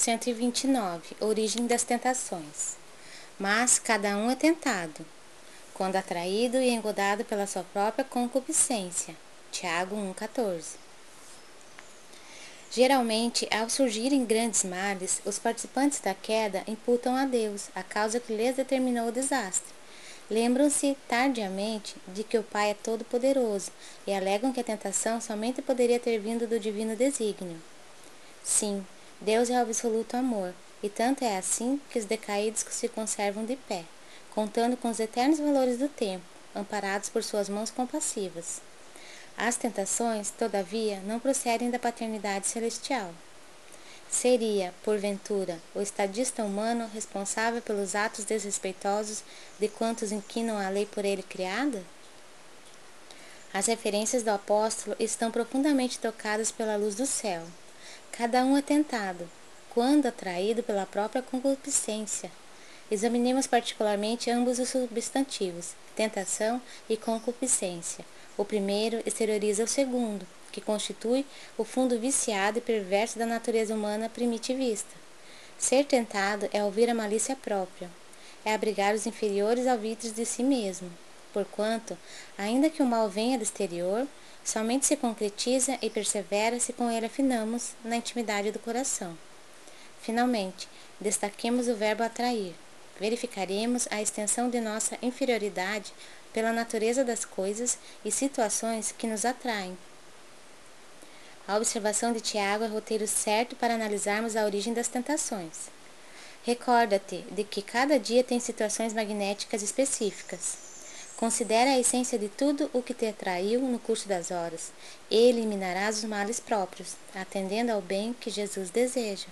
129 Origem das tentações. Mas cada um é tentado, quando atraído e engodado pela sua própria concupiscência. Tiago 1,14 Geralmente, ao surgirem grandes males, os participantes da queda imputam a Deus a causa que lhes determinou o desastre. Lembram-se tardiamente de que o Pai é todo-poderoso e alegam que a tentação somente poderia ter vindo do divino desígnio. Sim, Deus é o absoluto amor, e tanto é assim que os decaídos se conservam de pé, contando com os eternos valores do tempo, amparados por suas mãos compassivas. As tentações, todavia, não procedem da paternidade celestial. Seria, porventura, o estadista humano responsável pelos atos desrespeitosos de quantos inquinam a lei por ele criada? As referências do apóstolo estão profundamente tocadas pela luz do céu. Cada um é tentado, quando atraído pela própria concupiscência. Examinemos particularmente ambos os substantivos, tentação e concupiscência. O primeiro exterioriza o segundo, que constitui o fundo viciado e perverso da natureza humana primitivista. Ser tentado é ouvir a malícia própria, é abrigar os inferiores alvitres de si mesmo, porquanto, ainda que o mal venha do exterior, somente se concretiza e persevera se com ele afinamos na intimidade do coração. Finalmente, destaquemos o verbo atrair. Verificaremos a extensão de nossa inferioridade pela natureza das coisas e situações que nos atraem. A observação de Tiago é roteiro certo para analisarmos a origem das tentações. Recorda-te de que cada dia tem situações magnéticas específicas. Considera a essência de tudo o que te atraiu no curso das horas, e eliminarás os males próprios, atendendo ao bem que Jesus deseja.